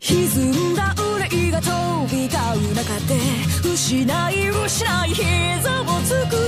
歪んだ憂いが飛び交う中で失い失い膝をつく